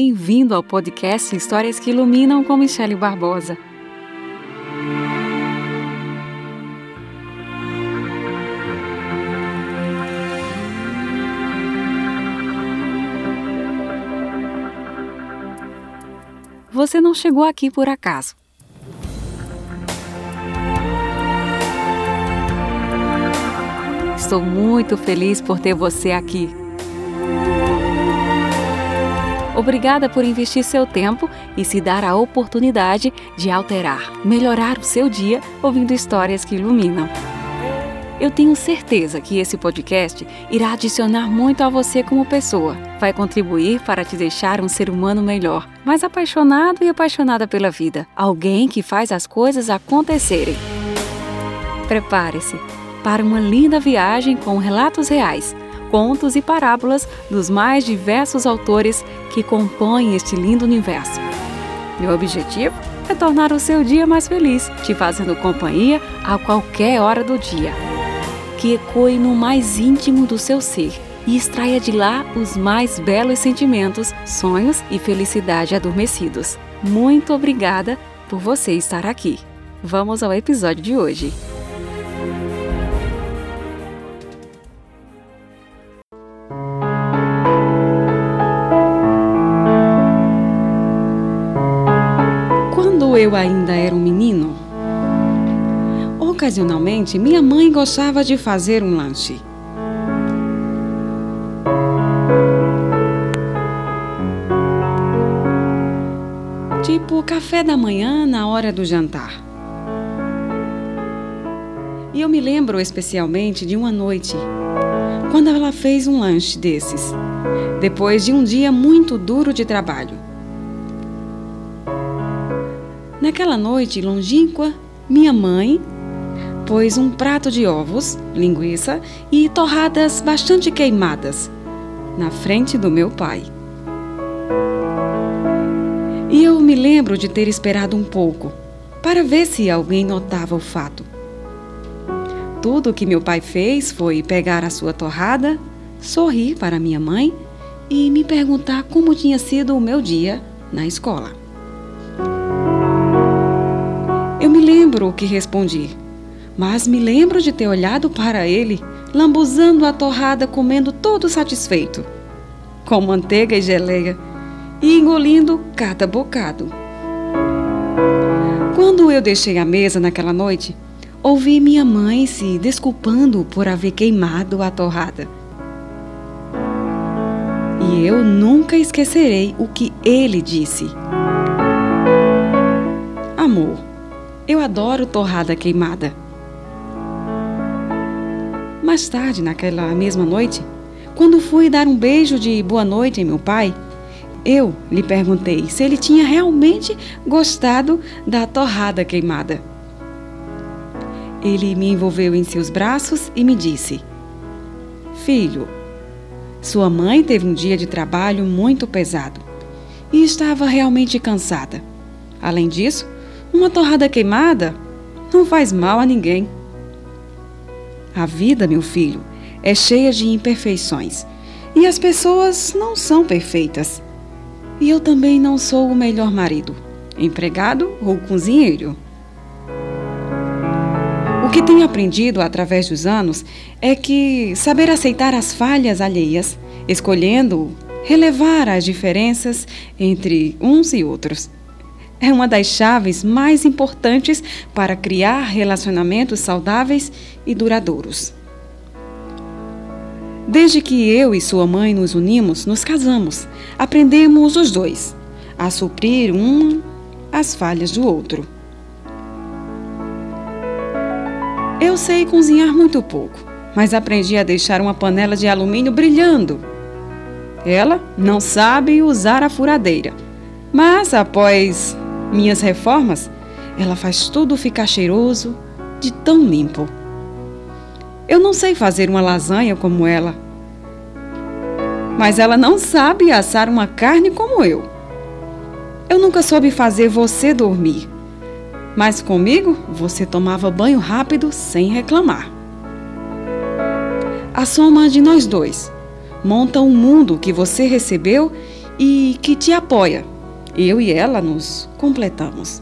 Bem-vindo ao podcast Histórias que Iluminam com Michele Barbosa. Você não chegou aqui por acaso. Estou muito feliz por ter você aqui. Obrigada por investir seu tempo e se dar a oportunidade de alterar, melhorar o seu dia ouvindo histórias que iluminam. Eu tenho certeza que esse podcast irá adicionar muito a você como pessoa. Vai contribuir para te deixar um ser humano melhor, mais apaixonado e apaixonada pela vida. Alguém que faz as coisas acontecerem. Prepare-se para uma linda viagem com relatos reais contos e parábolas dos mais diversos autores que compõem este lindo universo. Meu objetivo é tornar o seu dia mais feliz, te fazendo companhia a qualquer hora do dia. Que ecoe no mais íntimo do seu ser e extraia de lá os mais belos sentimentos, sonhos e felicidade adormecidos. Muito obrigada por você estar aqui. Vamos ao episódio de hoje. Eu ainda era um menino, ocasionalmente minha mãe gostava de fazer um lanche. Tipo café da manhã na hora do jantar. E eu me lembro especialmente de uma noite, quando ela fez um lanche desses, depois de um dia muito duro de trabalho. Naquela noite longínqua, minha mãe pôs um prato de ovos, linguiça e torradas bastante queimadas na frente do meu pai. E eu me lembro de ter esperado um pouco para ver se alguém notava o fato. Tudo o que meu pai fez foi pegar a sua torrada, sorrir para minha mãe e me perguntar como tinha sido o meu dia na escola. Lembro o que respondi, mas me lembro de ter olhado para ele, lambuzando a torrada, comendo todo satisfeito, com manteiga e geleia, e engolindo cada bocado. Quando eu deixei a mesa naquela noite, ouvi minha mãe se desculpando por haver queimado a torrada. E eu nunca esquecerei o que ele disse. Amor, eu adoro torrada queimada. Mais tarde, naquela mesma noite, quando fui dar um beijo de boa noite em meu pai, eu lhe perguntei se ele tinha realmente gostado da torrada queimada. Ele me envolveu em seus braços e me disse: Filho, sua mãe teve um dia de trabalho muito pesado e estava realmente cansada. Além disso, uma torrada queimada não faz mal a ninguém. A vida, meu filho, é cheia de imperfeições e as pessoas não são perfeitas. E eu também não sou o melhor marido, empregado ou cozinheiro. O que tenho aprendido através dos anos é que saber aceitar as falhas alheias, escolhendo relevar as diferenças entre uns e outros, é uma das chaves mais importantes para criar relacionamentos saudáveis e duradouros. Desde que eu e sua mãe nos unimos, nos casamos, aprendemos os dois a suprir um as falhas do outro. Eu sei cozinhar muito pouco, mas aprendi a deixar uma panela de alumínio brilhando. Ela não sabe usar a furadeira, mas após minhas reformas, ela faz tudo ficar cheiroso, de tão limpo. Eu não sei fazer uma lasanha como ela, mas ela não sabe assar uma carne como eu. Eu nunca soube fazer você dormir, mas comigo você tomava banho rápido sem reclamar. A soma de nós dois monta um mundo que você recebeu e que te apoia. Eu e ela nos completamos.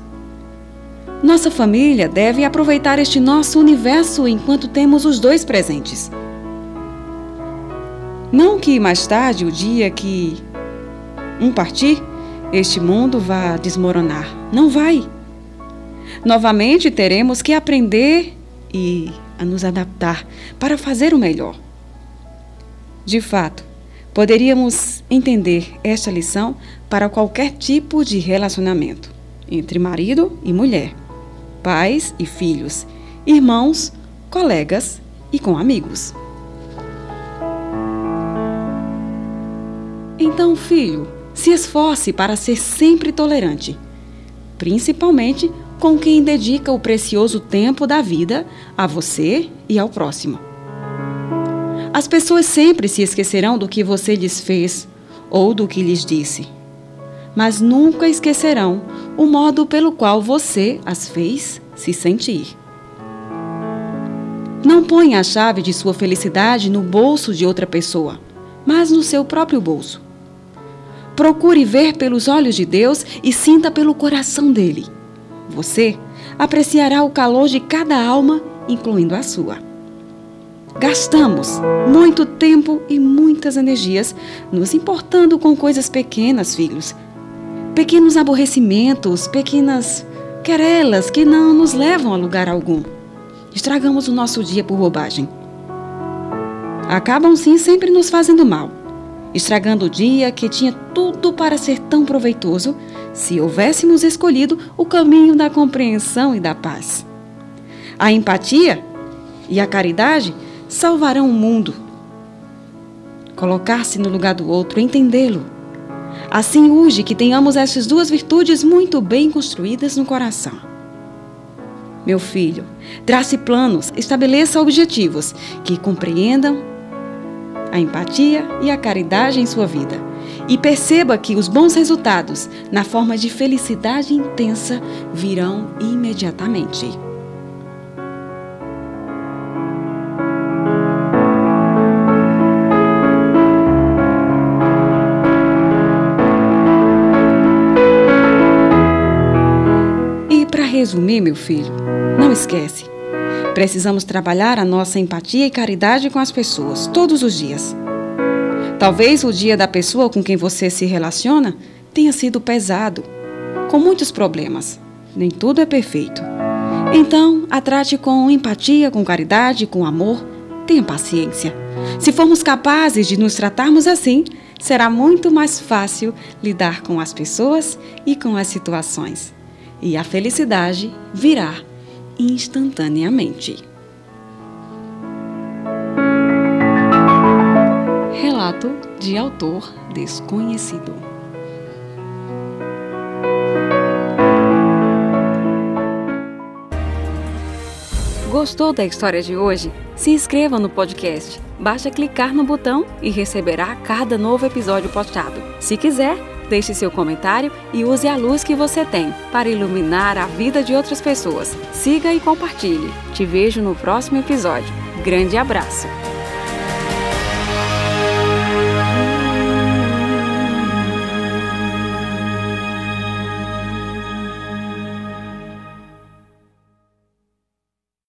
Nossa família deve aproveitar este nosso universo enquanto temos os dois presentes. Não que mais tarde, o dia que um partir, este mundo vá desmoronar. Não vai. Novamente teremos que aprender e a nos adaptar para fazer o melhor. De fato, poderíamos entender esta lição para qualquer tipo de relacionamento entre marido e mulher, pais e filhos, irmãos, colegas e com amigos. Então, filho, se esforce para ser sempre tolerante, principalmente com quem dedica o precioso tempo da vida a você e ao próximo. As pessoas sempre se esquecerão do que você lhes fez ou do que lhes disse, mas nunca esquecerão o modo pelo qual você as fez se sentir. Não ponha a chave de sua felicidade no bolso de outra pessoa, mas no seu próprio bolso. Procure ver pelos olhos de Deus e sinta pelo coração dele. Você apreciará o calor de cada alma, incluindo a sua. Gastamos muito tempo e muitas energias nos importando com coisas pequenas, filhos. Pequenos aborrecimentos, pequenas querelas que não nos levam a lugar algum. Estragamos o nosso dia por bobagem. Acabam sim sempre nos fazendo mal estragando o dia que tinha tudo para ser tão proveitoso se houvéssemos escolhido o caminho da compreensão e da paz. A empatia e a caridade salvarão o mundo. Colocar-se no lugar do outro, entendê-lo. Assim urge que tenhamos essas duas virtudes muito bem construídas no coração. Meu filho, trace planos, estabeleça objetivos que compreendam a empatia e a caridade em sua vida. E perceba que os bons resultados, na forma de felicidade intensa, virão imediatamente. Resumir, meu filho, não esquece Precisamos trabalhar a nossa empatia e caridade com as pessoas todos os dias. Talvez o dia da pessoa com quem você se relaciona tenha sido pesado, com muitos problemas. Nem tudo é perfeito. Então, a trate com empatia, com caridade, com amor. Tenha paciência. Se formos capazes de nos tratarmos assim, será muito mais fácil lidar com as pessoas e com as situações. E a felicidade virá instantaneamente. Relato de autor desconhecido. Gostou da história de hoje? Se inscreva no podcast. Basta clicar no botão e receberá cada novo episódio postado. Se quiser, Deixe seu comentário e use a luz que você tem para iluminar a vida de outras pessoas. Siga e compartilhe. Te vejo no próximo episódio. Grande abraço!